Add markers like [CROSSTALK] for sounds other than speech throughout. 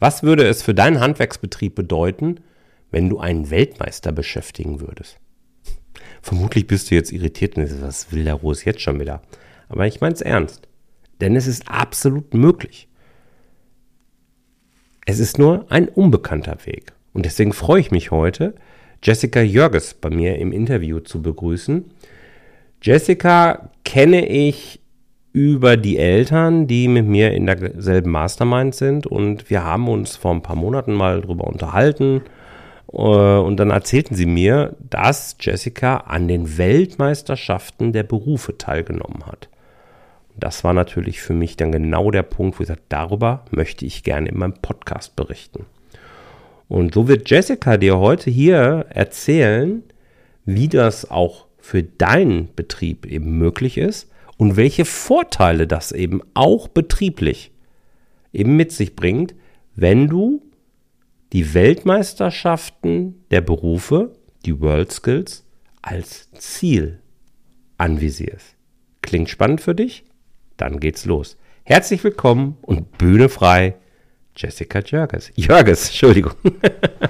Was würde es für deinen Handwerksbetrieb bedeuten, wenn du einen Weltmeister beschäftigen würdest? Vermutlich bist du jetzt irritiert und sagst, was will der Rose jetzt schon wieder? Aber ich meine es ernst. Denn es ist absolut möglich. Es ist nur ein unbekannter Weg. Und deswegen freue ich mich heute, Jessica Jörges bei mir im Interview zu begrüßen. Jessica kenne ich über die Eltern, die mit mir in derselben Mastermind sind. Und wir haben uns vor ein paar Monaten mal darüber unterhalten. Äh, und dann erzählten sie mir, dass Jessica an den Weltmeisterschaften der Berufe teilgenommen hat. Das war natürlich für mich dann genau der Punkt, wo ich sage, darüber möchte ich gerne in meinem Podcast berichten. Und so wird Jessica dir heute hier erzählen, wie das auch für deinen Betrieb eben möglich ist und welche Vorteile das eben auch betrieblich eben mit sich bringt, wenn du die Weltmeisterschaften der Berufe, die World Skills, als Ziel anvisierst. Klingt spannend für dich? Dann geht's los. Herzlich willkommen und Bühne frei Jessica Jörges. Jörges, Entschuldigung. [LAUGHS]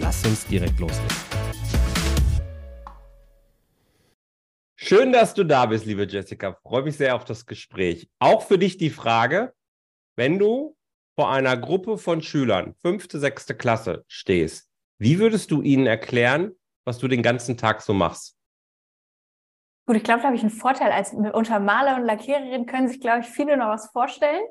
Lass uns direkt loslegen. Schön, dass du da bist, liebe Jessica. Freue mich sehr auf das Gespräch. Auch für dich die Frage, wenn du vor einer Gruppe von Schülern, fünfte, sechste Klasse stehst, wie würdest du ihnen erklären, was du den ganzen Tag so machst? Gut, ich glaube, da habe ich einen Vorteil. Als unter Maler und Lackiererin können sich, glaube ich, viele noch was vorstellen.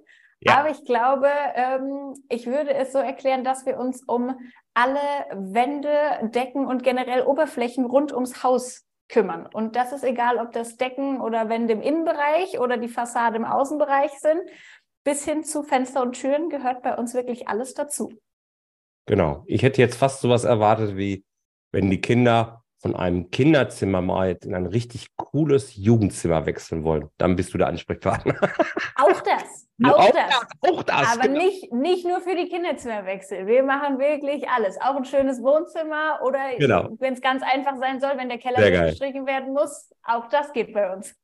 Ja. Aber ich glaube, ähm, ich würde es so erklären, dass wir uns um alle Wände, Decken und generell Oberflächen rund ums Haus kümmern. Und das ist egal, ob das Decken oder Wände im Innenbereich oder die Fassade im Außenbereich sind. Bis hin zu Fenster und Türen gehört bei uns wirklich alles dazu. Genau. Ich hätte jetzt fast sowas erwartet wie, wenn die Kinder von einem Kinderzimmer mal in ein richtig cooles Jugendzimmer wechseln wollen, dann bist du der Ansprechpartner. Auch das. Auch, auch das. das. Auch das. Aber genau. nicht, nicht nur für die Kinderzimmerwechsel. Wir machen wirklich alles. Auch ein schönes Wohnzimmer oder genau. wenn es ganz einfach sein soll, wenn der Keller gestrichen werden muss, auch das geht bei uns.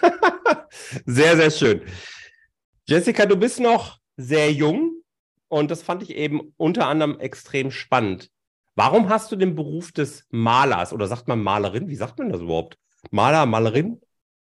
[LAUGHS] sehr, sehr schön. Jessica, du bist noch sehr jung und das fand ich eben unter anderem extrem spannend. Warum hast du den Beruf des Malers oder sagt man Malerin? Wie sagt man das überhaupt? Maler, Malerin?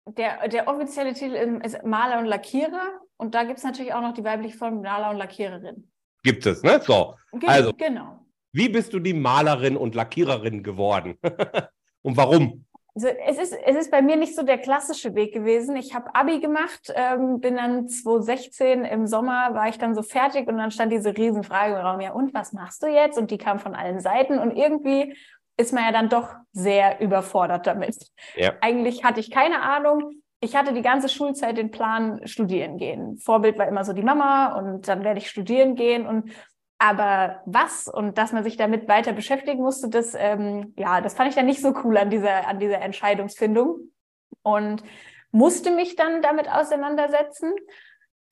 Der, der offizielle Titel ist Maler und Lackierer und da gibt es natürlich auch noch die weibliche Form Maler und Lackiererin. Gibt es, ne? So. Ge also, genau. Wie bist du die Malerin und Lackiererin geworden? [LAUGHS] und warum? Also es, ist, es ist bei mir nicht so der klassische Weg gewesen. Ich habe Abi gemacht, ähm, bin dann 2016 im Sommer, war ich dann so fertig und dann stand diese Riesenfrage im Raum, ja und, was machst du jetzt? Und die kam von allen Seiten und irgendwie ist man ja dann doch sehr überfordert damit. Ja. Eigentlich hatte ich keine Ahnung. Ich hatte die ganze Schulzeit den Plan, studieren gehen. Vorbild war immer so die Mama und dann werde ich studieren gehen und aber was und dass man sich damit weiter beschäftigen musste, das, ähm, ja, das fand ich dann nicht so cool an dieser, an dieser Entscheidungsfindung und musste mich dann damit auseinandersetzen,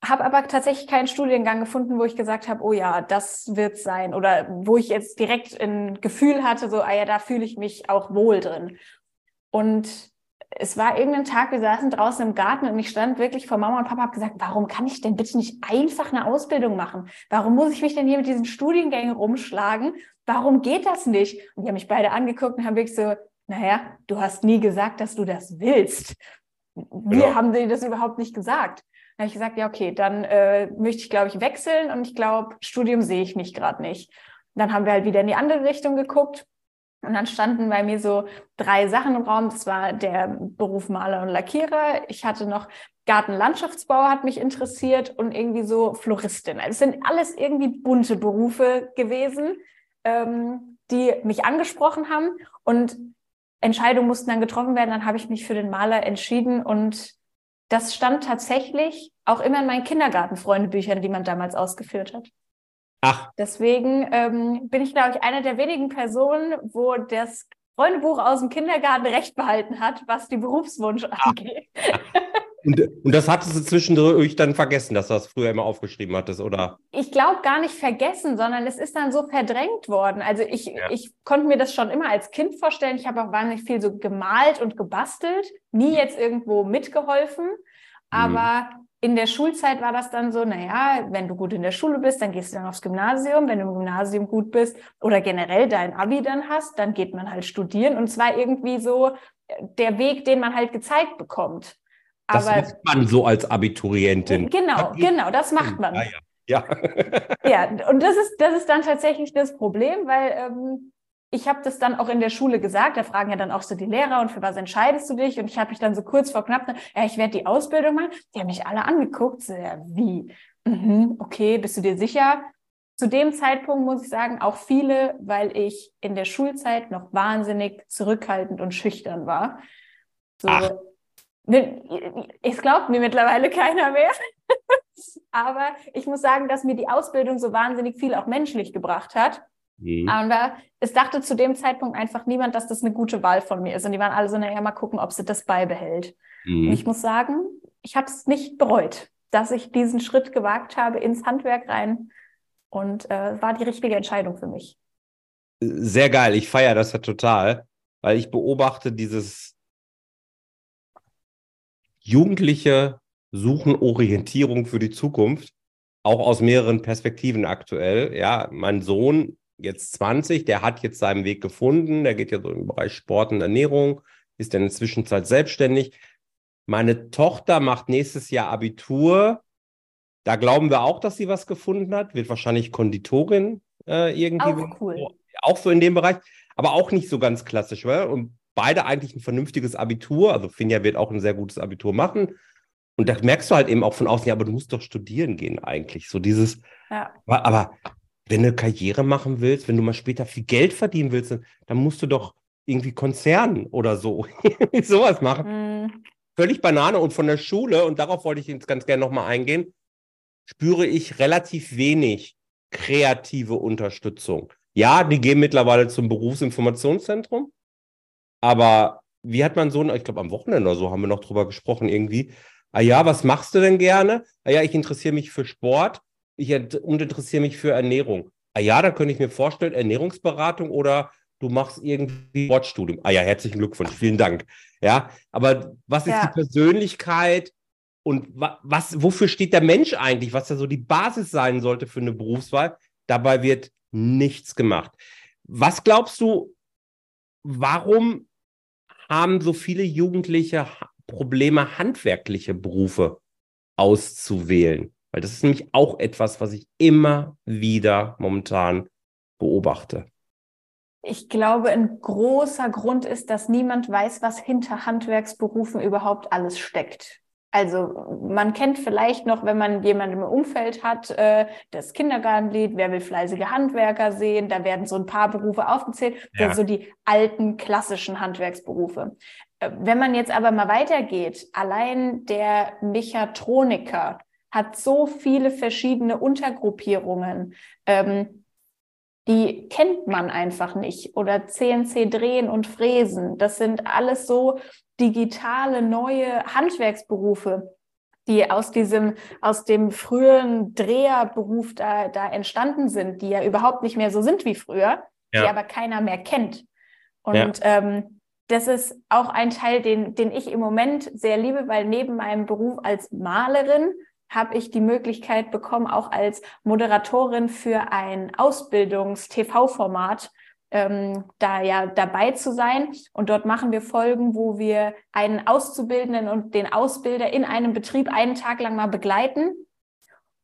habe aber tatsächlich keinen Studiengang gefunden, wo ich gesagt habe, oh ja, das wird sein oder wo ich jetzt direkt ein Gefühl hatte, so, ah ja, da fühle ich mich auch wohl drin. Und es war irgendein Tag, wir saßen draußen im Garten und ich stand wirklich vor Mama und Papa und habe gesagt, warum kann ich denn bitte nicht einfach eine Ausbildung machen? Warum muss ich mich denn hier mit diesen Studiengängen rumschlagen? Warum geht das nicht? Und die haben mich beide angeguckt und haben wirklich so, naja, du hast nie gesagt, dass du das willst. Wir genau. haben dir das überhaupt nicht gesagt. Dann habe ich gesagt, ja, okay, dann äh, möchte ich, glaube ich, wechseln und ich glaube, Studium sehe ich mich gerade nicht. Dann haben wir halt wieder in die andere Richtung geguckt und dann standen bei mir so drei Sachen im Raum. Das war der Beruf Maler und Lackierer. Ich hatte noch Gartenlandschaftsbau hat mich interessiert und irgendwie so Floristin. Also es sind alles irgendwie bunte Berufe gewesen, ähm, die mich angesprochen haben. Und Entscheidungen mussten dann getroffen werden. Dann habe ich mich für den Maler entschieden und Das stand tatsächlich auch immer in meinen Kindergartenfreundebüchern, die man damals ausgeführt hat. Ach. Deswegen ähm, bin ich, glaube ich, eine der wenigen Personen, wo das Freundebuch aus dem Kindergarten recht behalten hat, was die Berufswunsch Ach. angeht. [LAUGHS] Und, und das hattest du zwischendurch dann vergessen, dass du das früher immer aufgeschrieben hattest, oder? Ich glaube gar nicht vergessen, sondern es ist dann so verdrängt worden. Also ich, ja. ich konnte mir das schon immer als Kind vorstellen. Ich habe auch wahnsinnig viel so gemalt und gebastelt, nie jetzt irgendwo mitgeholfen. Aber mhm. In der Schulzeit war das dann so, naja, wenn du gut in der Schule bist, dann gehst du dann aufs Gymnasium. Wenn du im Gymnasium gut bist oder generell dein Abi dann hast, dann geht man halt studieren. Und zwar irgendwie so der Weg, den man halt gezeigt bekommt. Das Aber, macht man so als Abiturientin. Genau, genau, das macht man. Ah, ja. Ja. ja, und das ist, das ist dann tatsächlich das Problem, weil ähm, ich habe das dann auch in der Schule gesagt. Da fragen ja dann auch so die Lehrer, und für was entscheidest du dich? Und ich habe mich dann so kurz vor knapp, ja, ich werde die Ausbildung machen. Die haben mich alle angeguckt. So, ja, wie? Mhm, okay, bist du dir sicher? Zu dem Zeitpunkt muss ich sagen, auch viele, weil ich in der Schulzeit noch wahnsinnig zurückhaltend und schüchtern war. So, Ach. Es glaubt mir mittlerweile keiner mehr. [LAUGHS] Aber ich muss sagen, dass mir die Ausbildung so wahnsinnig viel auch menschlich gebracht hat. Mhm. Aber es dachte zu dem Zeitpunkt einfach niemand, dass das eine gute Wahl von mir ist. Und die waren alle so, naja, mal gucken, ob sie das beibehält. Mhm. Und ich muss sagen, ich habe es nicht bereut, dass ich diesen Schritt gewagt habe ins Handwerk rein. Und äh, war die richtige Entscheidung für mich. Sehr geil. Ich feiere das ja total, weil ich beobachte dieses Jugendliche suchen Orientierung für die Zukunft, auch aus mehreren Perspektiven aktuell. Ja, mein Sohn, jetzt 20, der hat jetzt seinen Weg gefunden. Der geht ja so im Bereich Sport und Ernährung, ist in der Zwischenzeit selbstständig. Meine Tochter macht nächstes Jahr Abitur. Da glauben wir auch, dass sie was gefunden hat. Wird wahrscheinlich Konditorin äh, irgendwie. Auch cool. Auch so in dem Bereich, aber auch nicht so ganz klassisch. Weil? Und beide eigentlich ein vernünftiges Abitur. Also Finja wird auch ein sehr gutes Abitur machen. Und da merkst du halt eben auch von außen, ja, aber du musst doch studieren gehen eigentlich. So dieses, ja. aber wenn du eine Karriere machen willst, wenn du mal später viel Geld verdienen willst, dann musst du doch irgendwie Konzern oder so, [LAUGHS] sowas machen. Mhm. Völlig Banane und von der Schule, und darauf wollte ich jetzt ganz gerne nochmal eingehen, spüre ich relativ wenig kreative Unterstützung. Ja, die gehen mittlerweile zum Berufsinformationszentrum. Aber wie hat man so, ich glaube am Wochenende oder so haben wir noch drüber gesprochen irgendwie. Ah ja, was machst du denn gerne? Ah ja, ich interessiere mich für Sport ich und interessiere mich für Ernährung. Ah ja, da könnte ich mir vorstellen, Ernährungsberatung oder du machst irgendwie Sportstudium. Ah ja, herzlichen Glückwunsch, vielen Dank. Ja, aber was ist ja. die Persönlichkeit und was, wofür steht der Mensch eigentlich, was ja so die Basis sein sollte für eine Berufswahl? Dabei wird nichts gemacht. Was glaubst du, warum haben so viele Jugendliche Probleme, handwerkliche Berufe auszuwählen? Weil das ist nämlich auch etwas, was ich immer wieder momentan beobachte. Ich glaube, ein großer Grund ist, dass niemand weiß, was hinter Handwerksberufen überhaupt alles steckt. Also man kennt vielleicht noch, wenn man jemanden im Umfeld hat, äh, das Kindergartenlied, wer will fleißige Handwerker sehen, da werden so ein paar Berufe aufgezählt, ja. so die alten klassischen Handwerksberufe. Äh, wenn man jetzt aber mal weitergeht, allein der Mechatroniker hat so viele verschiedene Untergruppierungen. Ähm, die kennt man einfach nicht. Oder CNC drehen und fräsen. Das sind alles so digitale neue Handwerksberufe, die aus diesem, aus dem frühen Dreherberuf da, da entstanden sind, die ja überhaupt nicht mehr so sind wie früher, ja. die aber keiner mehr kennt. Und ja. ähm, das ist auch ein Teil, den, den ich im Moment sehr liebe, weil neben meinem Beruf als Malerin habe ich die Möglichkeit bekommen, auch als Moderatorin für ein Ausbildungs-TV-Format ähm, da ja dabei zu sein. Und dort machen wir Folgen, wo wir einen Auszubildenden und den Ausbilder in einem Betrieb einen Tag lang mal begleiten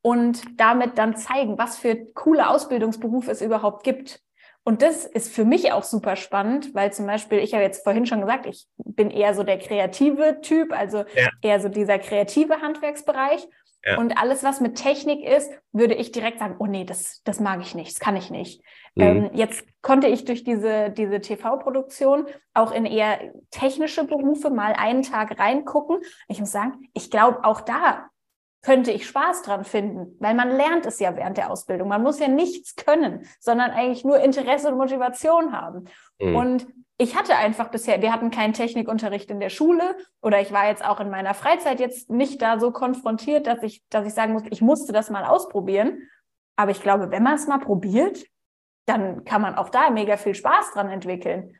und damit dann zeigen, was für coole Ausbildungsberufe es überhaupt gibt. Und das ist für mich auch super spannend, weil zum Beispiel, ich habe jetzt vorhin schon gesagt, ich bin eher so der kreative Typ, also ja. eher so dieser kreative Handwerksbereich. Ja. Und alles, was mit Technik ist, würde ich direkt sagen, oh nee, das, das mag ich nicht, das kann ich nicht. Mhm. Ähm, jetzt konnte ich durch diese, diese TV-Produktion auch in eher technische Berufe mal einen Tag reingucken. Ich muss sagen, ich glaube, auch da könnte ich Spaß dran finden, weil man lernt es ja während der Ausbildung. Man muss ja nichts können, sondern eigentlich nur Interesse und Motivation haben. Mhm. Und ich hatte einfach bisher, wir hatten keinen Technikunterricht in der Schule oder ich war jetzt auch in meiner Freizeit jetzt nicht da so konfrontiert, dass ich, dass ich sagen muss, ich musste das mal ausprobieren. Aber ich glaube, wenn man es mal probiert, dann kann man auch da mega viel Spaß dran entwickeln.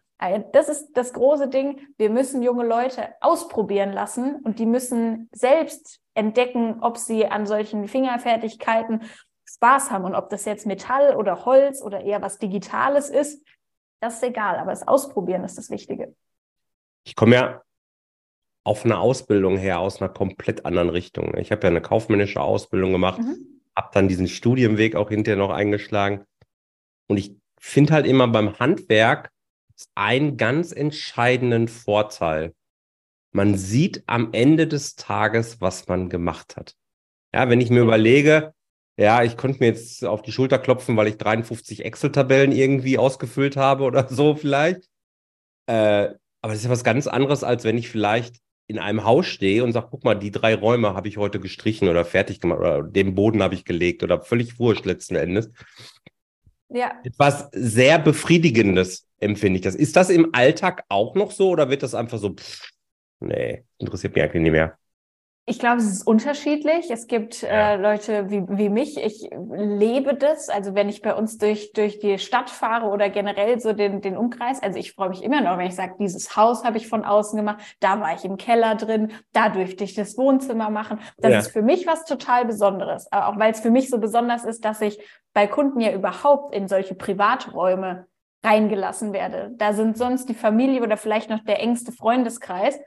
Das ist das große Ding. Wir müssen junge Leute ausprobieren lassen und die müssen selbst entdecken, ob sie an solchen Fingerfertigkeiten Spaß haben und ob das jetzt Metall oder Holz oder eher was Digitales ist. Das ist egal, aber das Ausprobieren ist das Wichtige. Ich komme ja auf eine Ausbildung her aus einer komplett anderen Richtung. Ich habe ja eine kaufmännische Ausbildung gemacht, mhm. habe dann diesen Studienweg auch hinterher noch eingeschlagen. Und ich finde halt immer beim Handwerk einen ganz entscheidenden Vorteil. Man sieht am Ende des Tages, was man gemacht hat. Ja, wenn ich mir überlege, ja, ich konnte mir jetzt auf die Schulter klopfen, weil ich 53 Excel-Tabellen irgendwie ausgefüllt habe oder so vielleicht. Äh, aber das ist ja was ganz anderes, als wenn ich vielleicht in einem Haus stehe und sage, guck mal, die drei Räume habe ich heute gestrichen oder fertig gemacht oder den Boden habe ich gelegt oder völlig wurscht letzten Endes. Ja. Etwas sehr Befriedigendes empfinde ich das. Ist das im Alltag auch noch so oder wird das einfach so, pff, nee, interessiert mich eigentlich nicht mehr? Ich glaube, es ist unterschiedlich. Es gibt ja. äh, Leute wie, wie mich. Ich lebe das. Also wenn ich bei uns durch, durch die Stadt fahre oder generell so den, den Umkreis. Also ich freue mich immer noch, wenn ich sage, dieses Haus habe ich von außen gemacht. Da war ich im Keller drin. Da durfte ich das Wohnzimmer machen. Das ja. ist für mich was total Besonderes. Auch weil es für mich so besonders ist, dass ich bei Kunden ja überhaupt in solche Privaträume reingelassen werde. Da sind sonst die Familie oder vielleicht noch der engste Freundeskreis.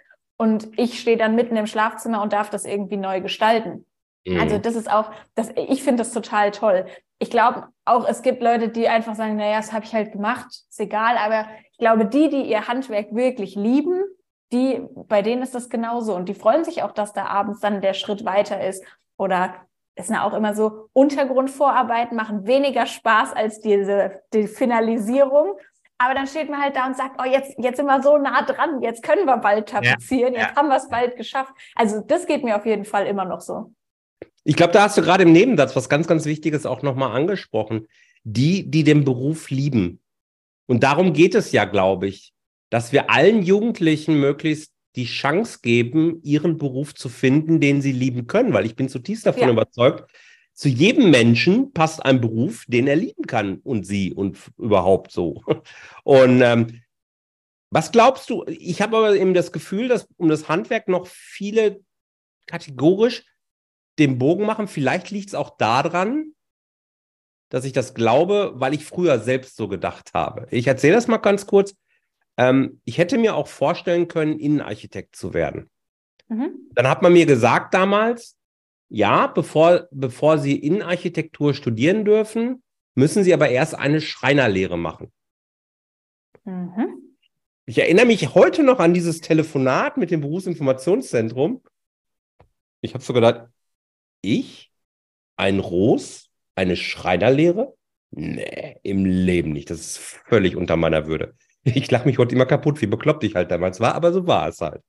Und ich stehe dann mitten im Schlafzimmer und darf das irgendwie neu gestalten. Mhm. Also das ist auch, das, ich finde das total toll. Ich glaube auch, es gibt Leute, die einfach sagen, naja, das habe ich halt gemacht, ist egal. Aber ich glaube, die, die ihr Handwerk wirklich lieben, die, bei denen ist das genauso. Und die freuen sich auch, dass da abends dann der Schritt weiter ist. Oder es sind auch immer so, Untergrundvorarbeiten machen weniger Spaß als diese die Finalisierung. Aber dann steht man halt da und sagt, oh, jetzt, jetzt sind wir so nah dran, jetzt können wir bald tapezieren, ja, jetzt ja. haben wir es bald geschafft. Also das geht mir auf jeden Fall immer noch so. Ich glaube, da hast du gerade im Nebensatz was ganz, ganz Wichtiges auch nochmal angesprochen. Die, die den Beruf lieben. Und darum geht es ja, glaube ich, dass wir allen Jugendlichen möglichst die Chance geben, ihren Beruf zu finden, den sie lieben können, weil ich bin zutiefst davon ja. überzeugt, zu jedem Menschen passt ein Beruf, den er lieben kann und sie und überhaupt so. [LAUGHS] Und ähm, was glaubst du? Ich habe aber eben das Gefühl, dass um das Handwerk noch viele kategorisch den Bogen machen. Vielleicht liegt es auch daran, dass ich das glaube, weil ich früher selbst so gedacht habe. Ich erzähle das mal ganz kurz. Ähm, ich hätte mir auch vorstellen können, Innenarchitekt zu werden. Mhm. Dann hat man mir gesagt damals, ja, bevor, bevor Sie Innenarchitektur studieren dürfen, müssen Sie aber erst eine Schreinerlehre machen. Mhm. Ich erinnere mich heute noch an dieses Telefonat mit dem Berufsinformationszentrum. Ich habe so gedacht, ich, ein Ros, eine Schreinerlehre? Nee, im Leben nicht. Das ist völlig unter meiner Würde. Ich lache mich heute immer kaputt, wie bekloppt ich halt damals war, aber so war es halt.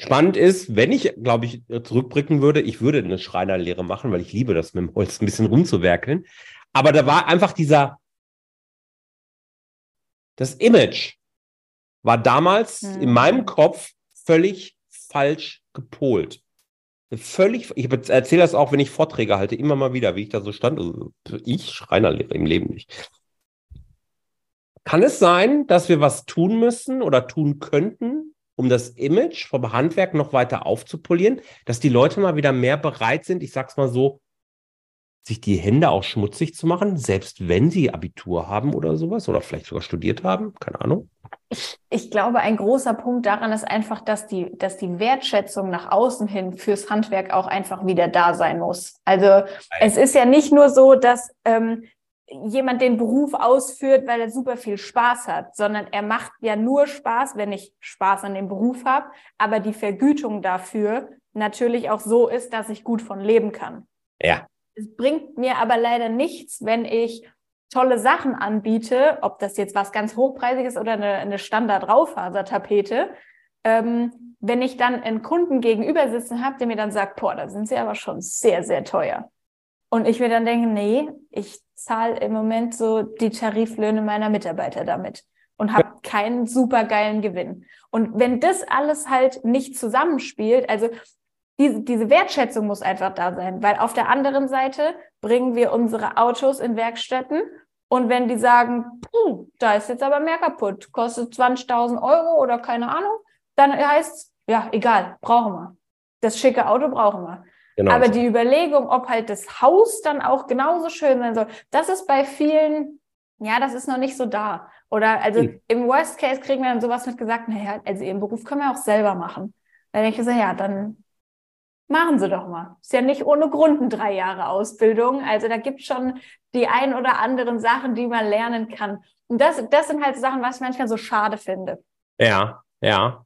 Spannend ist, wenn ich, glaube ich, zurückblicken würde, ich würde eine Schreinerlehre machen, weil ich liebe das, mit dem Holz ein bisschen rumzuwerkeln. Aber da war einfach dieser, das Image war damals mhm. in meinem Kopf völlig falsch gepolt. Völlig, ich erzähle das auch, wenn ich Vorträge halte, immer mal wieder, wie ich da so stand. Also ich Schreinerlehre im Leben nicht. Kann es sein, dass wir was tun müssen oder tun könnten, um das Image vom Handwerk noch weiter aufzupolieren, dass die Leute mal wieder mehr bereit sind, ich sag's mal so, sich die Hände auch schmutzig zu machen, selbst wenn sie Abitur haben oder sowas oder vielleicht sogar studiert haben, keine Ahnung. Ich, ich glaube, ein großer Punkt daran ist einfach, dass die, dass die Wertschätzung nach außen hin fürs Handwerk auch einfach wieder da sein muss. Also Nein. es ist ja nicht nur so, dass ähm, jemand den Beruf ausführt, weil er super viel Spaß hat, sondern er macht ja nur Spaß, wenn ich Spaß an dem Beruf habe, aber die Vergütung dafür natürlich auch so ist, dass ich gut von leben kann. Ja. Es bringt mir aber leider nichts, wenn ich tolle Sachen anbiete, ob das jetzt was ganz hochpreisiges oder eine, eine Standard-Raufasertapete, ähm, wenn ich dann einen Kunden gegenüber sitzen habe, der mir dann sagt, boah, da sind sie aber schon sehr, sehr teuer. Und ich mir dann denke, nee, ich zahle im Moment so die Tariflöhne meiner Mitarbeiter damit und habe keinen supergeilen Gewinn. Und wenn das alles halt nicht zusammenspielt, also diese, diese Wertschätzung muss einfach da sein, weil auf der anderen Seite bringen wir unsere Autos in Werkstätten und wenn die sagen, puh, da ist jetzt aber mehr kaputt, kostet 20.000 Euro oder keine Ahnung, dann heißt es, ja, egal, brauchen wir. Das schicke Auto brauchen wir. Genau. Aber die Überlegung, ob halt das Haus dann auch genauso schön sein soll, das ist bei vielen, ja, das ist noch nicht so da. Oder also mhm. im Worst Case kriegen wir dann sowas mit gesagt, naja, also ihren Beruf können wir auch selber machen. Dann denke ich so, ja, dann machen Sie doch mal. Ist ja nicht ohne Grund ein drei Jahre Ausbildung. Also da gibt es schon die ein oder anderen Sachen, die man lernen kann. Und das, das sind halt Sachen, was ich manchmal so schade finde. Ja, ja.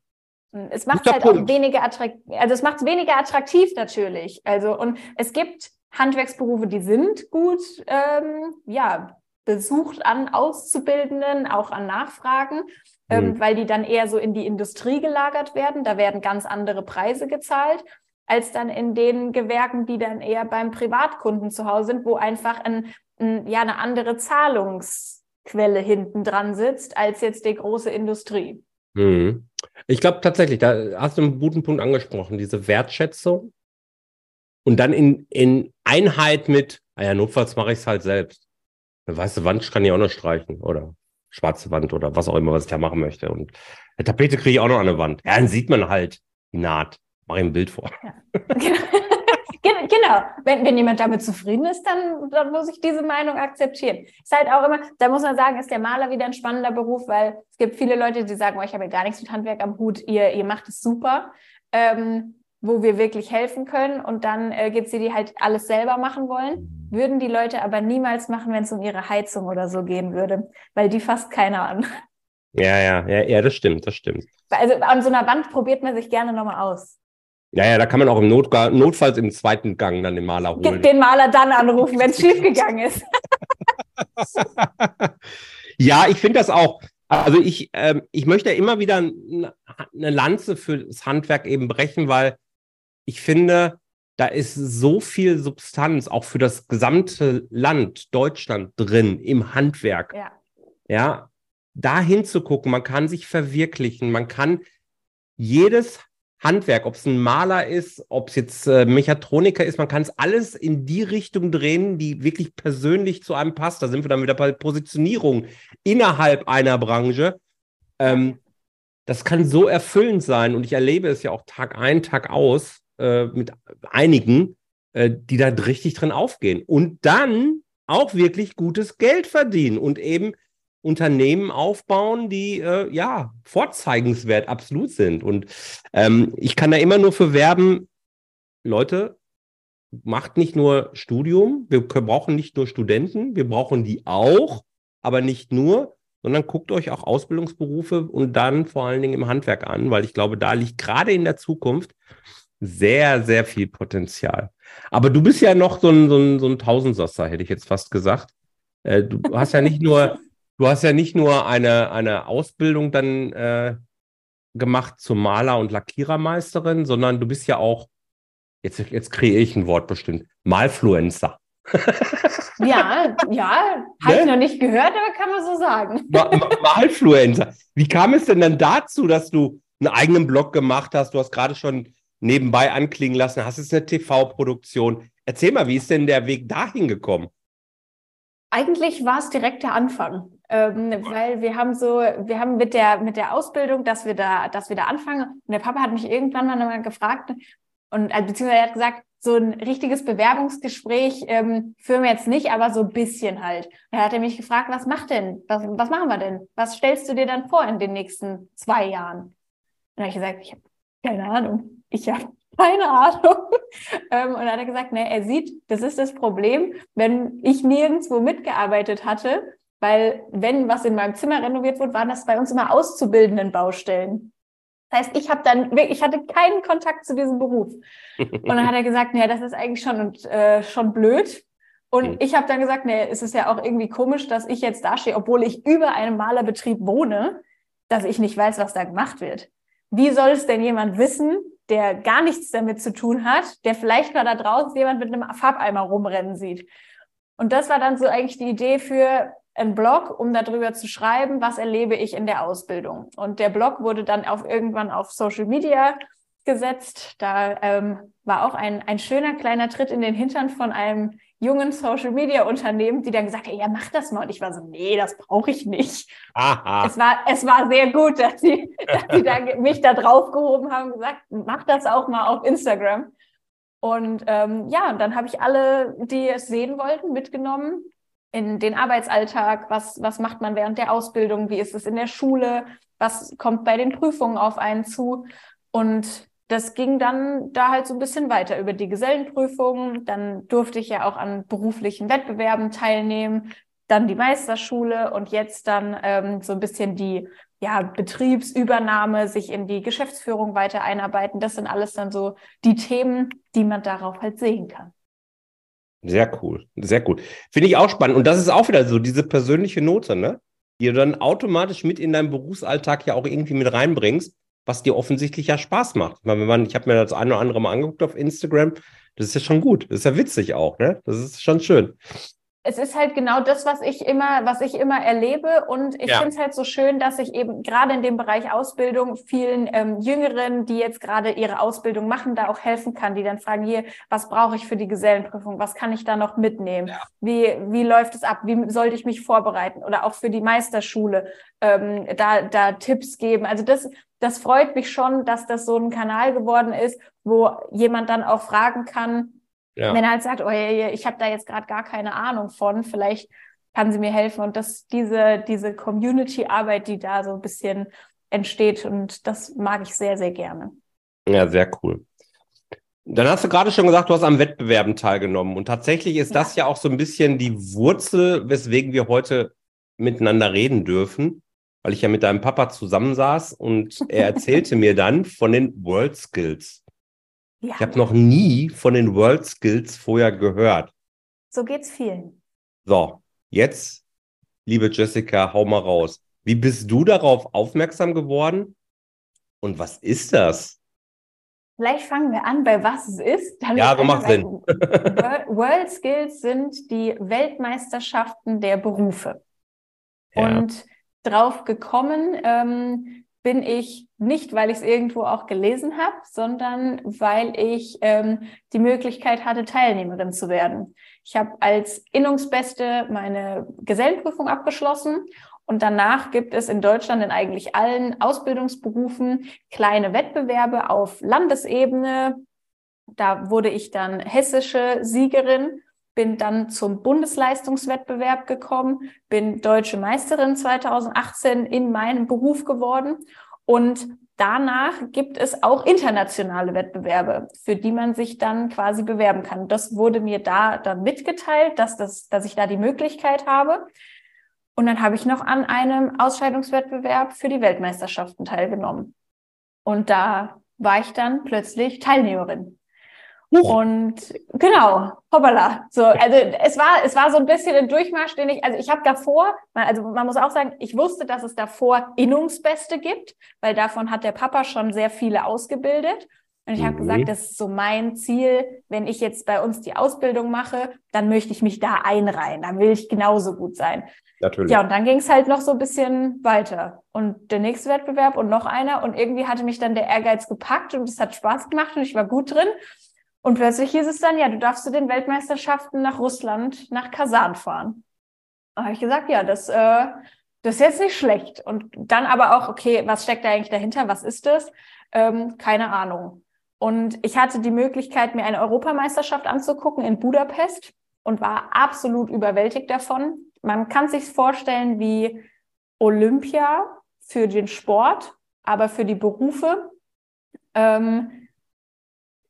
Es macht halt Punkt. auch weniger attraktiv, also es macht es weniger attraktiv natürlich. Also und es gibt Handwerksberufe, die sind gut, ähm, ja, besucht an Auszubildenden, auch an Nachfragen, ähm, mhm. weil die dann eher so in die Industrie gelagert werden. Da werden ganz andere Preise gezahlt als dann in den Gewerken, die dann eher beim Privatkunden zu Hause sind, wo einfach ein, ein, ja, eine andere Zahlungsquelle hinten dran sitzt als jetzt die große Industrie. Mhm. Ich glaube tatsächlich, da hast du einen guten Punkt angesprochen, diese Wertschätzung und dann in, in Einheit mit, naja, ah notfalls mache ich es halt selbst. Eine weiße Wand kann ich auch noch streichen oder schwarze Wand oder was auch immer, was ich da machen möchte. Und eine Tapete kriege ich auch noch an der Wand. Ja, dann sieht man halt die Naht. Mach ihm ein Bild vor. Ja. [LAUGHS] genau. Wenn, wenn jemand damit zufrieden ist, dann, dann muss ich diese Meinung akzeptieren. Ist halt auch immer, da muss man sagen, ist der Maler wieder ein spannender Beruf, weil es gibt viele Leute, die sagen, oh, ich habe ja gar nichts mit Handwerk am Hut, ihr, ihr macht es super. Ähm, wo wir wirklich helfen können. Und dann äh, gibt es die, die halt alles selber machen wollen. Würden die Leute aber niemals machen, wenn es um ihre Heizung oder so gehen würde, weil die fasst keiner an. Ja, ja, ja, ja, das stimmt, das stimmt. Also an so einer Wand probiert man sich gerne nochmal aus. Ja, ja, da kann man auch im Not, notfalls im zweiten Gang dann den Maler holen. Den Maler dann anrufen, wenn es schiefgegangen ist. [LAUGHS] ja, ich finde das auch. Also ich, ähm, ich möchte immer wieder eine Lanze für das Handwerk eben brechen, weil ich finde, da ist so viel Substanz auch für das gesamte Land Deutschland drin im Handwerk. Ja. Ja, da hinzugucken, man kann sich verwirklichen, man kann jedes Handwerk, ob es ein Maler ist, ob es jetzt äh, Mechatroniker ist, man kann es alles in die Richtung drehen, die wirklich persönlich zu einem passt. Da sind wir dann wieder bei Positionierung innerhalb einer Branche. Ähm, das kann so erfüllend sein und ich erlebe es ja auch Tag ein, Tag aus äh, mit einigen, äh, die da richtig drin aufgehen und dann auch wirklich gutes Geld verdienen und eben Unternehmen aufbauen, die äh, ja vorzeigenswert absolut sind. Und ähm, ich kann da immer nur für werben, Leute, macht nicht nur Studium, wir brauchen nicht nur Studenten, wir brauchen die auch, aber nicht nur, sondern guckt euch auch Ausbildungsberufe und dann vor allen Dingen im Handwerk an, weil ich glaube, da liegt gerade in der Zukunft sehr, sehr viel Potenzial. Aber du bist ja noch so ein, so ein, so ein Tausendsasser, hätte ich jetzt fast gesagt. Äh, du hast ja nicht nur Du hast ja nicht nur eine, eine Ausbildung dann äh, gemacht zur Maler- und Lackierermeisterin, sondern du bist ja auch, jetzt, jetzt kreiere ich ein Wort bestimmt, Malfluencer. [LAUGHS] ja, ja, habe ne? ich noch nicht gehört, aber kann man so sagen. Malfluencer. Wie kam es denn dann dazu, dass du einen eigenen Blog gemacht hast? Du hast gerade schon nebenbei anklingen lassen, hast jetzt eine TV-Produktion. Erzähl mal, wie ist denn der Weg dahin gekommen? Eigentlich war es direkt der Anfang ähm, weil wir haben so, wir haben mit der mit der Ausbildung, dass wir da, dass wir da anfangen. Und der Papa hat mich irgendwann mal gefragt und äh, beziehungsweise er hat gesagt, so ein richtiges Bewerbungsgespräch ähm, führen wir jetzt nicht, aber so ein bisschen halt. Da hat er mich gefragt, was macht denn, was, was machen wir denn? Was stellst du dir dann vor in den nächsten zwei Jahren? Und da habe ich gesagt, ich habe keine Ahnung. Ich habe keine Ahnung. [LAUGHS] ähm, und dann hat er gesagt, ne, er sieht, das ist das Problem, wenn ich nirgendwo mitgearbeitet hatte weil wenn was in meinem Zimmer renoviert wurde, waren das bei uns immer auszubildenden Baustellen. Das heißt, ich habe dann wirklich, ich hatte keinen Kontakt zu diesem Beruf. [LAUGHS] Und dann hat er gesagt, nee, das ist eigentlich schon, äh, schon blöd. Und mhm. ich habe dann gesagt, nee, es ist ja auch irgendwie komisch, dass ich jetzt da stehe, obwohl ich über einem Malerbetrieb wohne, dass ich nicht weiß, was da gemacht wird. Wie soll es denn jemand wissen, der gar nichts damit zu tun hat, der vielleicht mal da draußen jemand mit einem Farbeimer rumrennen sieht? Und das war dann so eigentlich die Idee für einen Blog, um darüber zu schreiben, was erlebe ich in der Ausbildung. Und der Blog wurde dann auf irgendwann auf Social Media gesetzt. Da ähm, war auch ein, ein schöner kleiner Tritt in den Hintern von einem jungen Social Media Unternehmen, die dann gesagt haben, ja, mach das mal. Und ich war so, nee, das brauche ich nicht. Aha. Es war, es war sehr gut, dass sie, [LAUGHS] dass sie da, mich da drauf gehoben haben und gesagt, mach das auch mal auf Instagram. Und ähm, ja, und dann habe ich alle, die es sehen wollten, mitgenommen in den Arbeitsalltag. Was, was macht man während der Ausbildung? Wie ist es in der Schule? Was kommt bei den Prüfungen auf einen zu? Und das ging dann da halt so ein bisschen weiter über die Gesellenprüfung. Dann durfte ich ja auch an beruflichen Wettbewerben teilnehmen, dann die Meisterschule und jetzt dann ähm, so ein bisschen die ja, Betriebsübernahme, sich in die Geschäftsführung weiter einarbeiten. Das sind alles dann so die Themen, die man darauf halt sehen kann. Sehr cool, sehr cool. Finde ich auch spannend. Und das ist auch wieder so diese persönliche Note, ne? Die du dann automatisch mit in deinen Berufsalltag ja auch irgendwie mit reinbringst was dir offensichtlich ja Spaß macht. Ich, meine, wenn man, ich habe mir das eine oder andere mal angeguckt auf Instagram, das ist ja schon gut. Das ist ja witzig auch, ne? Das ist schon schön es ist halt genau das, was ich immer, was ich immer erlebe. Und ich ja. finde es halt so schön, dass ich eben gerade in dem Bereich Ausbildung vielen ähm, Jüngeren, die jetzt gerade ihre Ausbildung machen, da auch helfen kann, die dann fragen, hier, was brauche ich für die Gesellenprüfung? Was kann ich da noch mitnehmen? Ja. Wie, wie läuft es ab? Wie sollte ich mich vorbereiten? Oder auch für die Meisterschule, ähm, da, da Tipps geben. Also das, das freut mich schon, dass das so ein Kanal geworden ist, wo jemand dann auch fragen kann, ja. Wenn er halt sagt, oh, ich habe da jetzt gerade gar keine Ahnung von, vielleicht kann sie mir helfen. Und das, diese, diese Community-Arbeit, die da so ein bisschen entsteht, und das mag ich sehr, sehr gerne. Ja, sehr cool. Dann hast du gerade schon gesagt, du hast am Wettbewerben teilgenommen. Und tatsächlich ist ja. das ja auch so ein bisschen die Wurzel, weswegen wir heute miteinander reden dürfen, weil ich ja mit deinem Papa zusammensaß und er [LAUGHS] erzählte mir dann von den World Skills. Ja. Ich habe noch nie von den World Skills vorher gehört. So geht's vielen. So, jetzt, liebe Jessica, hau mal raus. Wie bist du darauf aufmerksam geworden? Und was ist das? Vielleicht fangen wir an, bei was es ist. ja, so macht Sinn. World Skills sind die Weltmeisterschaften der Berufe. Ja. Und drauf gekommen ähm, bin ich nicht, weil ich es irgendwo auch gelesen habe, sondern weil ich ähm, die Möglichkeit hatte, Teilnehmerin zu werden. Ich habe als Innungsbeste meine Gesellenprüfung abgeschlossen und danach gibt es in Deutschland in eigentlich allen Ausbildungsberufen kleine Wettbewerbe auf Landesebene. Da wurde ich dann hessische Siegerin bin dann zum Bundesleistungswettbewerb gekommen, bin deutsche Meisterin 2018 in meinem Beruf geworden und danach gibt es auch internationale Wettbewerbe, für die man sich dann quasi bewerben kann. Das wurde mir da dann mitgeteilt, dass, das, dass ich da die Möglichkeit habe. Und dann habe ich noch an einem Ausscheidungswettbewerb für die Weltmeisterschaften teilgenommen. Und da war ich dann plötzlich Teilnehmerin. Huch. Und genau, hoppala. So, also es war, es war so ein bisschen ein Durchmarsch, den ich, also ich habe davor, also man muss auch sagen, ich wusste, dass es davor Innungsbeste gibt, weil davon hat der Papa schon sehr viele ausgebildet. Und ich mhm. habe gesagt, das ist so mein Ziel, wenn ich jetzt bei uns die Ausbildung mache, dann möchte ich mich da einreihen, dann will ich genauso gut sein. Natürlich. Ja, und dann ging es halt noch so ein bisschen weiter. Und der nächste Wettbewerb und noch einer. Und irgendwie hatte mich dann der Ehrgeiz gepackt und es hat Spaß gemacht und ich war gut drin. Und plötzlich hieß es dann, ja, du darfst zu den Weltmeisterschaften nach Russland, nach Kasan fahren. Da habe ich gesagt, ja, das, äh, das ist jetzt nicht schlecht. Und dann aber auch, okay, was steckt da eigentlich dahinter? Was ist das? Ähm, keine Ahnung. Und ich hatte die Möglichkeit, mir eine Europameisterschaft anzugucken in Budapest und war absolut überwältigt davon. Man kann sich vorstellen wie Olympia für den Sport, aber für die Berufe. Ähm,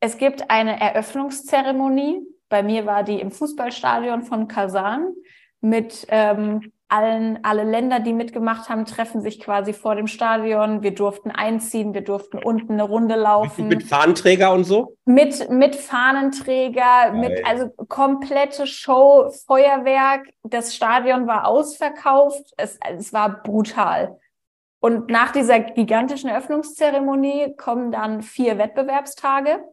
es gibt eine Eröffnungszeremonie. Bei mir war die im Fußballstadion von Kasan mit ähm, allen, alle Länder, die mitgemacht haben, treffen sich quasi vor dem Stadion. Wir durften einziehen, wir durften unten eine Runde laufen. Mit Fahnenträger und so? Mit, mit Fahnenträger, mit, also komplette Show, Feuerwerk. Das Stadion war ausverkauft. Es, es war brutal. Und nach dieser gigantischen Eröffnungszeremonie kommen dann vier Wettbewerbstage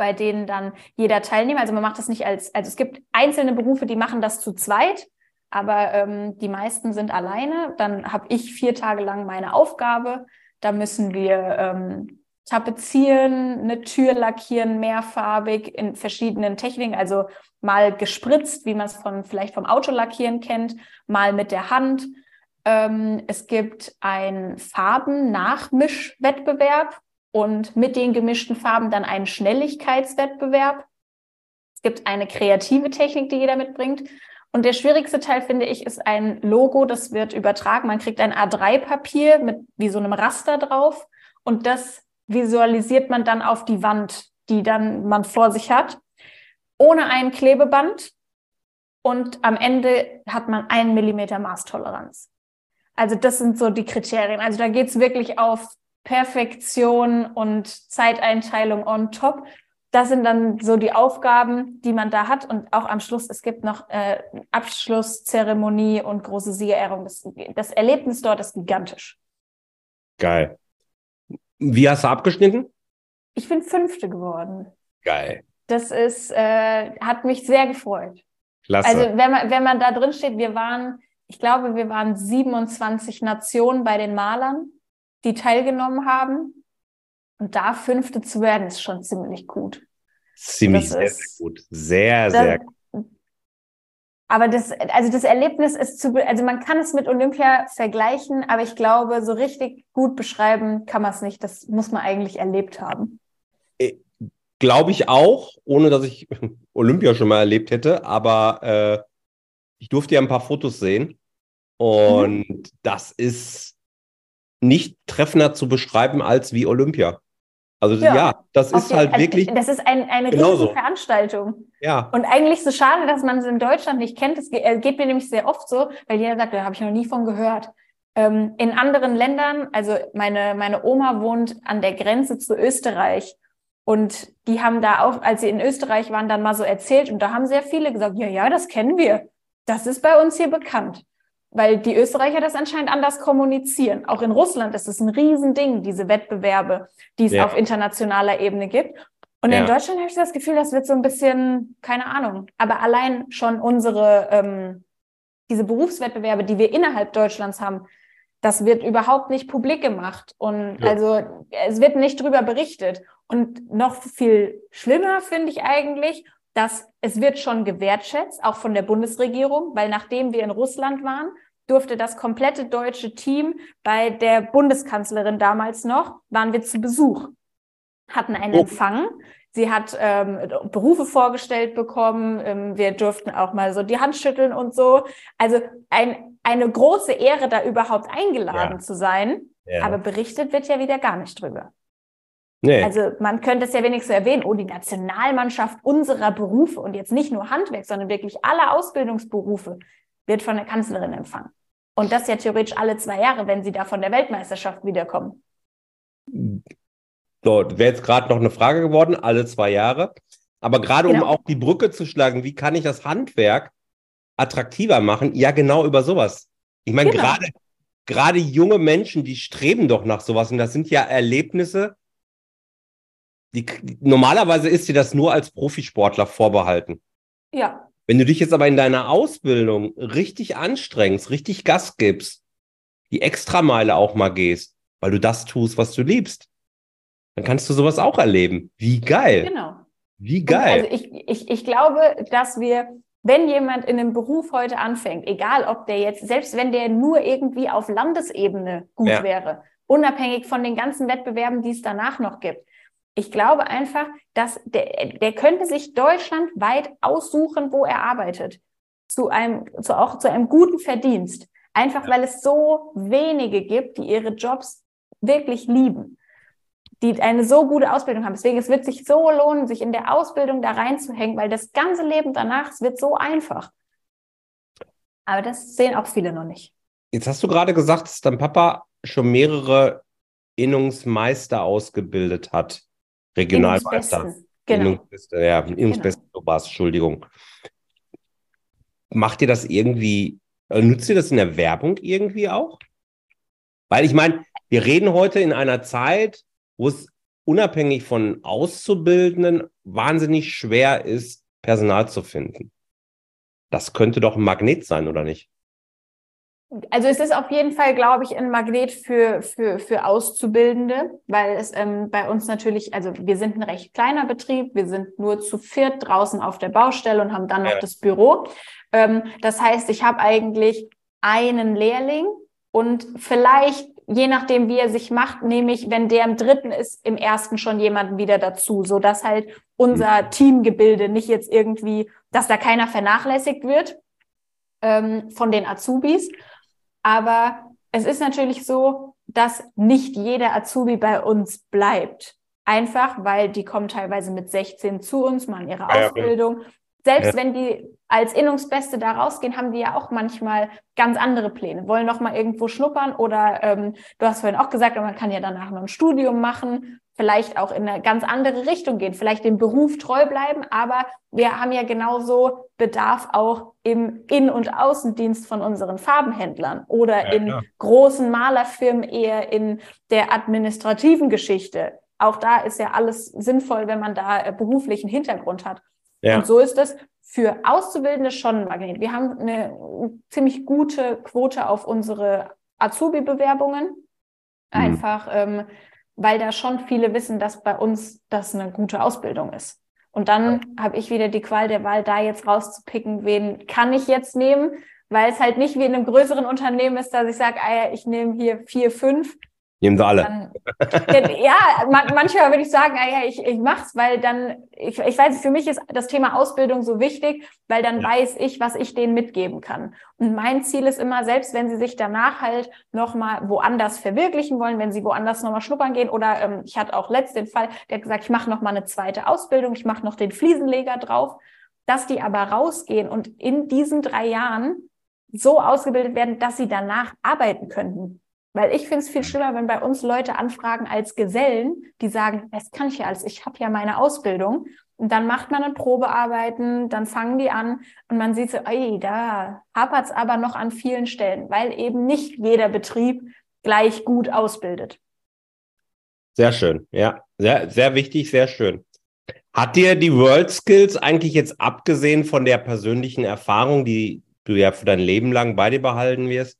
bei denen dann jeder Teilnehmer, also man macht das nicht als, also es gibt einzelne Berufe, die machen das zu zweit, aber ähm, die meisten sind alleine. Dann habe ich vier Tage lang meine Aufgabe. Da müssen wir ähm, tapezieren, eine Tür lackieren, mehrfarbig in verschiedenen Techniken, also mal gespritzt, wie man es von vielleicht vom Autolackieren kennt, mal mit der Hand. Ähm, es gibt einen Farben-Nachmischwettbewerb und mit den gemischten Farben dann einen Schnelligkeitswettbewerb. Es gibt eine kreative Technik, die jeder mitbringt. Und der schwierigste Teil, finde ich, ist ein Logo, das wird übertragen. Man kriegt ein A3-Papier mit wie so einem Raster drauf und das visualisiert man dann auf die Wand, die dann man vor sich hat, ohne ein Klebeband. Und am Ende hat man einen Millimeter Maßtoleranz. Also das sind so die Kriterien. Also da geht's wirklich auf Perfektion und Zeiteinteilung on top das sind dann so die Aufgaben, die man da hat. Und auch am Schluss, es gibt noch äh, Abschlusszeremonie und große Siegerehrung. Das, das Erlebnis dort ist gigantisch. Geil. Wie hast du abgeschnitten? Ich bin Fünfte geworden. Geil. Das ist, äh, hat mich sehr gefreut. Klasse. Also wenn man, wenn man da drin steht, wir waren, ich glaube, wir waren 27 Nationen bei den Malern, die teilgenommen haben. Und da Fünfte zu werden, ist schon ziemlich gut. Ziemlich sehr, sehr gut. Sehr, sehr gut. Aber das, also das Erlebnis ist zu, also man kann es mit Olympia vergleichen, aber ich glaube, so richtig gut beschreiben kann man es nicht. Das muss man eigentlich erlebt haben. Äh, glaube ich auch, ohne dass ich [LAUGHS] Olympia schon mal erlebt hätte, aber äh, ich durfte ja ein paar Fotos sehen und mhm. das ist nicht treffender zu beschreiben als wie Olympia. Also ja, ja das ist halt also wirklich. Das ist ein, eine riesige Veranstaltung. Ja. Und eigentlich so schade, dass man es in Deutschland nicht kennt. Es geht, äh, geht mir nämlich sehr oft so, weil jeder sagt, da habe ich noch nie von gehört. Ähm, in anderen Ländern, also meine, meine Oma wohnt an der Grenze zu Österreich. Und die haben da auch, als sie in Österreich waren, dann mal so erzählt. Und da haben sehr viele gesagt, ja, ja, das kennen wir. Das ist bei uns hier bekannt weil die Österreicher das anscheinend anders kommunizieren. Auch in Russland ist es ein Riesending, diese Wettbewerbe, die es ja. auf internationaler Ebene gibt. Und ja. in Deutschland habe ich das Gefühl, das wird so ein bisschen, keine Ahnung, aber allein schon unsere, ähm, diese Berufswettbewerbe, die wir innerhalb Deutschlands haben, das wird überhaupt nicht publik gemacht. Und ja. also es wird nicht drüber berichtet. Und noch viel schlimmer finde ich eigentlich, dass es wird schon gewertschätzt, auch von der Bundesregierung, weil nachdem wir in Russland waren, durfte das komplette deutsche Team bei der Bundeskanzlerin damals noch, waren wir zu Besuch, hatten einen oh. Empfang. Sie hat ähm, Berufe vorgestellt bekommen. Ähm, wir durften auch mal so die Hand schütteln und so. Also ein, eine große Ehre, da überhaupt eingeladen ja. zu sein. Ja. Aber berichtet wird ja wieder gar nicht drüber. Nee. Also man könnte es ja wenigstens erwähnen, oh, die Nationalmannschaft unserer Berufe und jetzt nicht nur Handwerk, sondern wirklich alle Ausbildungsberufe wird von der Kanzlerin empfangen. Und das ja theoretisch alle zwei Jahre, wenn sie da von der Weltmeisterschaft wiederkommen. So, wäre jetzt gerade noch eine Frage geworden, alle zwei Jahre. Aber gerade genau. um auch die Brücke zu schlagen, wie kann ich das Handwerk attraktiver machen? Ja, genau über sowas. Ich meine, genau. gerade gerade junge Menschen, die streben doch nach sowas. Und das sind ja Erlebnisse, die, normalerweise ist dir das nur als Profisportler vorbehalten. Ja. Wenn du dich jetzt aber in deiner Ausbildung richtig anstrengst, richtig Gas gibst, die Extrameile auch mal gehst, weil du das tust, was du liebst, dann kannst du sowas auch erleben. Wie geil. Genau. Wie geil. Und also ich, ich, ich glaube, dass wir, wenn jemand in einem Beruf heute anfängt, egal ob der jetzt, selbst wenn der nur irgendwie auf Landesebene gut ja. wäre, unabhängig von den ganzen Wettbewerben, die es danach noch gibt, ich glaube einfach, dass der, der könnte sich deutschlandweit aussuchen, wo er arbeitet. Zu einem, zu auch zu einem guten Verdienst. Einfach weil es so wenige gibt, die ihre Jobs wirklich lieben. Die eine so gute Ausbildung haben. Deswegen, es wird sich so lohnen, sich in der Ausbildung da reinzuhängen, weil das ganze Leben danach, es wird so einfach. Aber das sehen auch viele noch nicht. Jetzt hast du gerade gesagt, dass dein Papa schon mehrere Innungsmeister ausgebildet hat. Regionalmeister. Genau. Innungsbeste, ja, Innungsbeste, genau. war es, Entschuldigung. Macht ihr das irgendwie, äh, nutzt ihr das in der Werbung irgendwie auch? Weil ich meine, wir reden heute in einer Zeit, wo es unabhängig von Auszubildenden wahnsinnig schwer ist, Personal zu finden. Das könnte doch ein Magnet sein, oder nicht? Also es ist auf jeden Fall, glaube ich, ein Magnet für, für, für Auszubildende, weil es ähm, bei uns natürlich, also wir sind ein recht kleiner Betrieb, wir sind nur zu viert draußen auf der Baustelle und haben dann noch ja. das Büro. Ähm, das heißt, ich habe eigentlich einen Lehrling und vielleicht, je nachdem, wie er sich macht, nehme ich, wenn der im dritten ist, im ersten schon jemanden wieder dazu, so dass halt unser mhm. Teamgebilde nicht jetzt irgendwie, dass da keiner vernachlässigt wird ähm, von den Azubis. Aber es ist natürlich so, dass nicht jeder Azubi bei uns bleibt. Einfach, weil die kommen teilweise mit 16 zu uns, machen ihre ja, Ausbildung. Selbst ja. wenn die als Innungsbeste da rausgehen, haben die ja auch manchmal ganz andere Pläne, wollen noch mal irgendwo schnuppern oder ähm, du hast vorhin auch gesagt, man kann ja danach noch ein Studium machen vielleicht auch in eine ganz andere Richtung gehen, vielleicht dem Beruf treu bleiben, aber wir haben ja genauso Bedarf auch im In- und Außendienst von unseren Farbenhändlern oder ja, in klar. großen Malerfirmen eher in der administrativen Geschichte. Auch da ist ja alles sinnvoll, wenn man da äh, beruflichen Hintergrund hat. Ja. Und so ist es für Auszubildende schon ein Magnet. Wir haben eine ziemlich gute Quote auf unsere Azubi-Bewerbungen. Mhm. Einfach, ähm, weil da schon viele wissen, dass bei uns das eine gute Ausbildung ist. Und dann ja. habe ich wieder die Qual der Wahl, da jetzt rauszupicken, wen kann ich jetzt nehmen, weil es halt nicht wie in einem größeren Unternehmen ist, dass ich sage, ah ja, ich nehme hier vier, fünf, Nehmen sie alle. Dann, ja, manchmal würde ich sagen, ja, ich, ich mach's, weil dann, ich, ich weiß, für mich ist das Thema Ausbildung so wichtig, weil dann ja. weiß ich, was ich denen mitgeben kann. Und mein Ziel ist immer, selbst wenn sie sich danach halt nochmal woanders verwirklichen wollen, wenn sie woanders nochmal schnuppern gehen oder ähm, ich hatte auch letzt den Fall, der hat gesagt, ich mache nochmal eine zweite Ausbildung, ich mache noch den Fliesenleger drauf, dass die aber rausgehen und in diesen drei Jahren so ausgebildet werden, dass sie danach arbeiten könnten. Weil ich finde es viel schlimmer, wenn bei uns Leute anfragen als Gesellen, die sagen, das kann ich ja alles, ich habe ja meine Ausbildung. Und dann macht man ein Probearbeiten, dann fangen die an und man sieht so, ey, da hapert es aber noch an vielen Stellen, weil eben nicht jeder Betrieb gleich gut ausbildet. Sehr schön, ja, sehr, sehr wichtig, sehr schön. Hat dir die World Skills eigentlich jetzt abgesehen von der persönlichen Erfahrung, die du ja für dein Leben lang bei dir behalten wirst,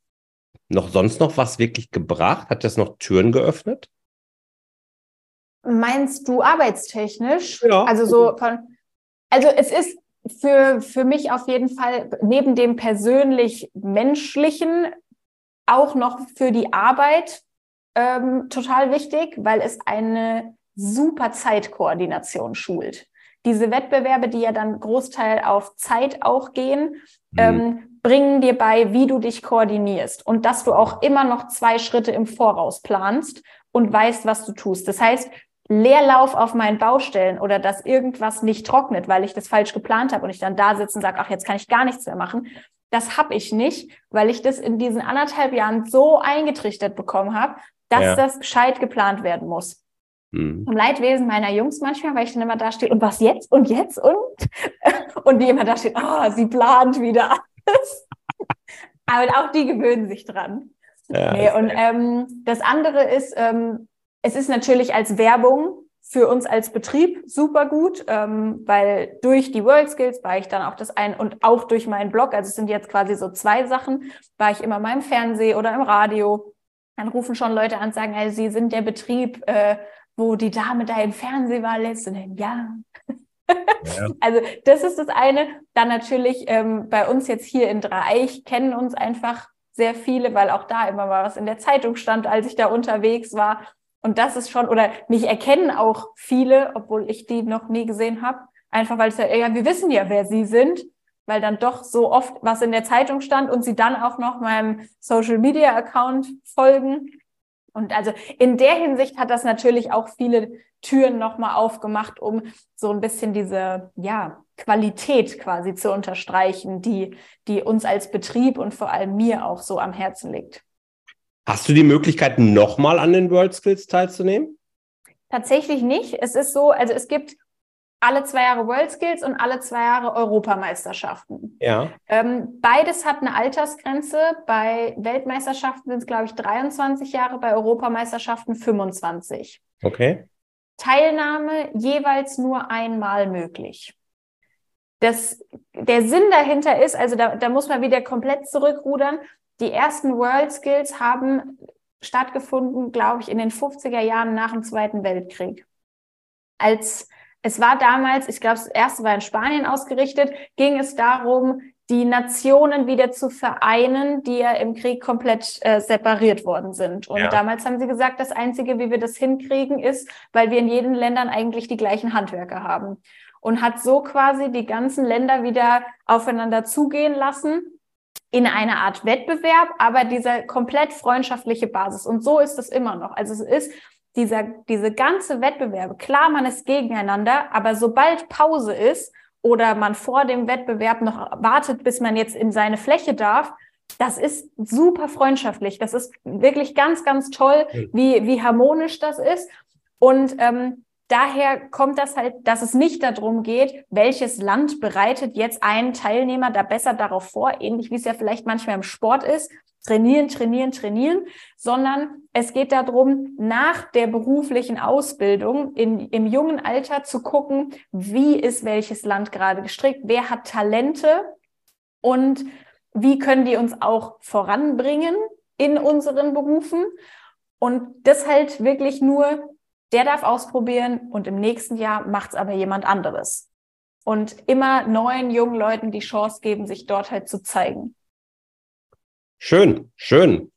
noch sonst noch was wirklich gebracht? Hat das noch Türen geöffnet? Meinst du arbeitstechnisch? Ja. Also so von, also es ist für, für mich auf jeden Fall neben dem persönlich menschlichen auch noch für die Arbeit ähm, total wichtig, weil es eine super Zeitkoordination schult. Diese Wettbewerbe, die ja dann Großteil auf Zeit auch gehen, mhm. ähm, bringen dir bei, wie du dich koordinierst und dass du auch immer noch zwei Schritte im Voraus planst und weißt, was du tust. Das heißt, Leerlauf auf meinen Baustellen oder dass irgendwas nicht trocknet, weil ich das falsch geplant habe und ich dann da sitze und sage, ach, jetzt kann ich gar nichts mehr machen. Das habe ich nicht, weil ich das in diesen anderthalb Jahren so eingetrichtert bekommen habe, dass ja. das gescheit geplant werden muss. Mhm. Im Leidwesen meiner Jungs manchmal, weil ich dann immer da stehe, und was jetzt und jetzt und? [LAUGHS] Und die immer da steht, oh, sie plant wieder Aber auch die gewöhnen sich dran. Ja, nee, und ähm, das andere ist, ähm, es ist natürlich als Werbung für uns als Betrieb super gut, ähm, weil durch die World Skills war ich dann auch das ein und auch durch meinen Blog, also es sind jetzt quasi so zwei Sachen, war ich immer mal im Fernsehen oder im Radio. Dann rufen schon Leute an und sagen, hey, sie sind der Betrieb, äh, wo die Dame da im Fernsehen war letztes ja. [LAUGHS] Also das ist das eine. Dann natürlich ähm, bei uns jetzt hier in Dreieich kennen uns einfach sehr viele, weil auch da immer mal was in der Zeitung stand, als ich da unterwegs war. Und das ist schon, oder mich erkennen auch viele, obwohl ich die noch nie gesehen habe. Einfach weil es ja, ja, wir wissen ja, wer sie sind, weil dann doch so oft was in der Zeitung stand und sie dann auch noch meinem Social Media Account folgen. Und also in der Hinsicht hat das natürlich auch viele Türen nochmal aufgemacht, um so ein bisschen diese, ja, Qualität quasi zu unterstreichen, die, die uns als Betrieb und vor allem mir auch so am Herzen liegt. Hast du die Möglichkeit, nochmal an den World Skills teilzunehmen? Tatsächlich nicht. Es ist so, also es gibt alle zwei Jahre World Skills und alle zwei Jahre Europameisterschaften. Ja. Ähm, beides hat eine Altersgrenze. Bei Weltmeisterschaften sind es, glaube ich, 23 Jahre, bei Europameisterschaften 25. Okay. Teilnahme jeweils nur einmal möglich. Das, der Sinn dahinter ist, also da, da muss man wieder komplett zurückrudern. Die ersten World Skills haben stattgefunden, glaube ich, in den 50er Jahren nach dem Zweiten Weltkrieg. Als es war damals, ich glaube, das erste war in Spanien ausgerichtet, ging es darum, die Nationen wieder zu vereinen, die ja im Krieg komplett äh, separiert worden sind. Und ja. damals haben sie gesagt, das Einzige, wie wir das hinkriegen, ist, weil wir in jedem Ländern eigentlich die gleichen Handwerker haben. Und hat so quasi die ganzen Länder wieder aufeinander zugehen lassen in eine Art Wettbewerb, aber dieser komplett freundschaftliche Basis. Und so ist es immer noch. Also es ist dieser, diese ganze Wettbewerbe, klar, man ist gegeneinander, aber sobald Pause ist oder man vor dem Wettbewerb noch wartet, bis man jetzt in seine Fläche darf, das ist super freundschaftlich. Das ist wirklich ganz, ganz toll, wie, wie harmonisch das ist. Und ähm, daher kommt das halt, dass es nicht darum geht, welches Land bereitet jetzt einen Teilnehmer da besser darauf vor, ähnlich wie es ja vielleicht manchmal im Sport ist, trainieren, trainieren, trainieren, sondern es geht darum, nach der beruflichen Ausbildung in, im jungen Alter zu gucken, wie ist welches Land gerade gestrickt, wer hat Talente und wie können die uns auch voranbringen in unseren Berufen. Und das halt wirklich nur, der darf ausprobieren und im nächsten Jahr macht es aber jemand anderes. Und immer neuen jungen Leuten die Chance geben, sich dort halt zu zeigen. Schön, schön.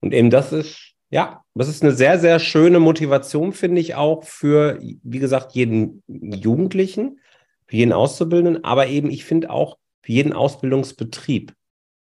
Und eben das ist, ja, das ist eine sehr, sehr schöne Motivation, finde ich auch für, wie gesagt, jeden Jugendlichen, für jeden Auszubildenden, aber eben, ich finde auch für jeden Ausbildungsbetrieb,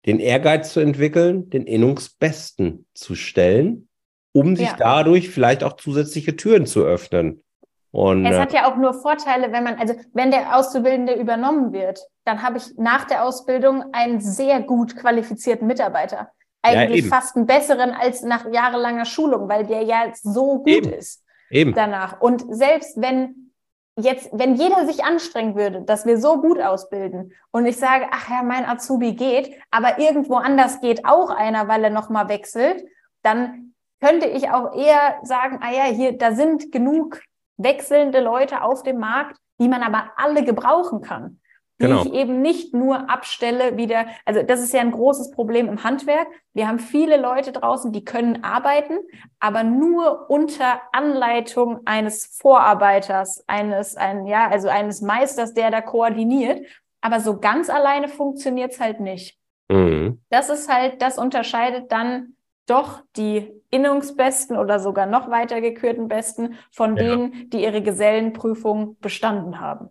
den Ehrgeiz zu entwickeln, den Innungsbesten zu stellen, um sich ja. dadurch vielleicht auch zusätzliche Türen zu öffnen. Und, es hat ja auch nur Vorteile, wenn man, also wenn der Auszubildende übernommen wird, dann habe ich nach der Ausbildung einen sehr gut qualifizierten Mitarbeiter. Eigentlich ja, fast einen besseren als nach jahrelanger Schulung, weil der ja so gut eben. ist eben. danach. Und selbst wenn jetzt, wenn jeder sich anstrengen würde, dass wir so gut ausbilden und ich sage, ach ja, mein Azubi geht, aber irgendwo anders geht auch einer, weil er nochmal wechselt, dann könnte ich auch eher sagen, ah ja, hier, da sind genug wechselnde Leute auf dem Markt, die man aber alle gebrauchen kann. Die genau. ich eben nicht nur abstelle wieder. Also das ist ja ein großes Problem im Handwerk. Wir haben viele Leute draußen, die können arbeiten, aber nur unter Anleitung eines Vorarbeiters, eines, ein, ja, also eines Meisters, der da koordiniert. Aber so ganz alleine funktioniert's halt nicht. Mhm. Das ist halt, das unterscheidet dann doch die Innungsbesten oder sogar noch weiter gekürten Besten von ja. denen, die ihre Gesellenprüfung bestanden haben.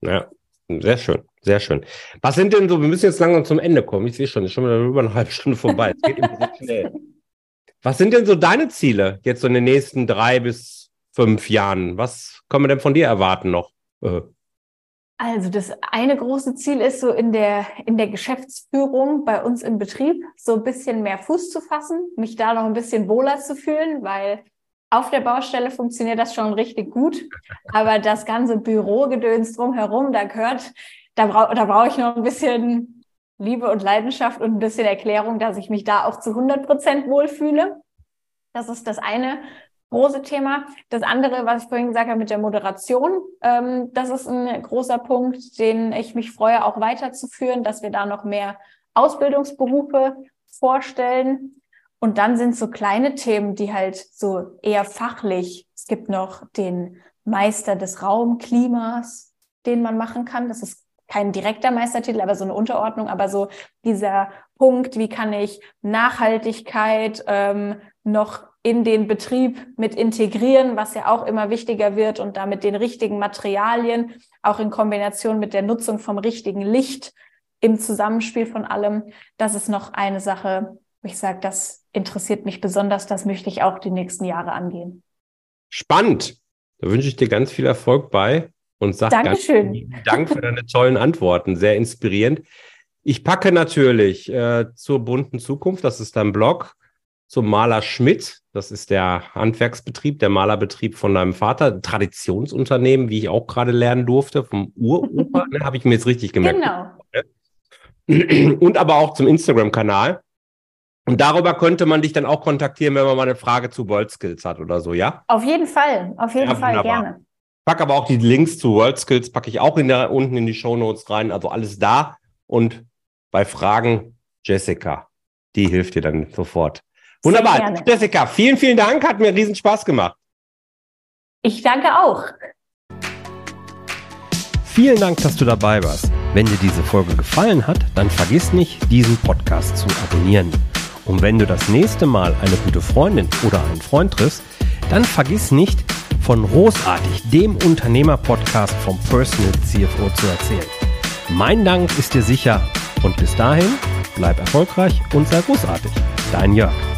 Ja, sehr schön, sehr schön. Was sind denn so, wir müssen jetzt langsam zum Ende kommen. Ich sehe schon, es ist schon wieder über eine halbe Stunde vorbei. Es geht immer so [LAUGHS] schnell. Was sind denn so deine Ziele jetzt so in den nächsten drei bis fünf Jahren? Was können wir denn von dir erwarten noch? Also das eine große Ziel ist so in der, in der Geschäftsführung bei uns im Betrieb so ein bisschen mehr Fuß zu fassen, mich da noch ein bisschen wohler zu fühlen, weil auf der Baustelle funktioniert das schon richtig gut. Aber das ganze Bürogedöns drumherum, da gehört, da brauche da brauche ich noch ein bisschen Liebe und Leidenschaft und ein bisschen Erklärung, dass ich mich da auch zu 100 Prozent wohlfühle. Das ist das eine große Thema. Das andere, was ich vorhin gesagt habe mit der Moderation, ähm, das ist ein großer Punkt, den ich mich freue, auch weiterzuführen, dass wir da noch mehr Ausbildungsberufe vorstellen. Und dann sind so kleine Themen, die halt so eher fachlich. Es gibt noch den Meister des Raumklimas, den man machen kann. Das ist kein direkter Meistertitel, aber so eine Unterordnung. Aber so dieser Punkt, wie kann ich Nachhaltigkeit ähm, noch in den Betrieb mit integrieren, was ja auch immer wichtiger wird und damit den richtigen Materialien, auch in Kombination mit der Nutzung vom richtigen Licht im Zusammenspiel von allem. Das ist noch eine Sache, wo ich sage, das interessiert mich besonders, das möchte ich auch die nächsten Jahre angehen. Spannend. Da wünsche ich dir ganz viel Erfolg bei und sag Dankeschön. ganz vielen Dank für deine tollen Antworten. Sehr inspirierend. Ich packe natürlich äh, zur bunten Zukunft, das ist dein Blog, zum Maler Schmidt. Das ist der Handwerksbetrieb, der Malerbetrieb von deinem Vater, Traditionsunternehmen, wie ich auch gerade lernen durfte, vom Uropa, [LAUGHS] ne, habe ich mir jetzt richtig gemerkt. Genau. [CLEARS THROAT] Und aber auch zum Instagram-Kanal. Und darüber könnte man dich dann auch kontaktieren, wenn man mal eine Frage zu World Skills hat oder so, ja? Auf jeden Fall, auf jeden ja, Fall, wunderbar. gerne. Pack aber auch die Links zu World Skills, packe ich auch in der, unten in die Show Notes rein. Also alles da. Und bei Fragen, Jessica, die hilft dir dann sofort. Wunderbar. Jessica, vielen, vielen Dank. Hat mir riesen Spaß gemacht. Ich danke auch. Vielen Dank, dass du dabei warst. Wenn dir diese Folge gefallen hat, dann vergiss nicht, diesen Podcast zu abonnieren. Und wenn du das nächste Mal eine gute Freundin oder einen Freund triffst, dann vergiss nicht, von Großartig, dem Unternehmer-Podcast vom Personal CFO zu erzählen. Mein Dank ist dir sicher und bis dahin bleib erfolgreich und sei großartig. Dein Jörg.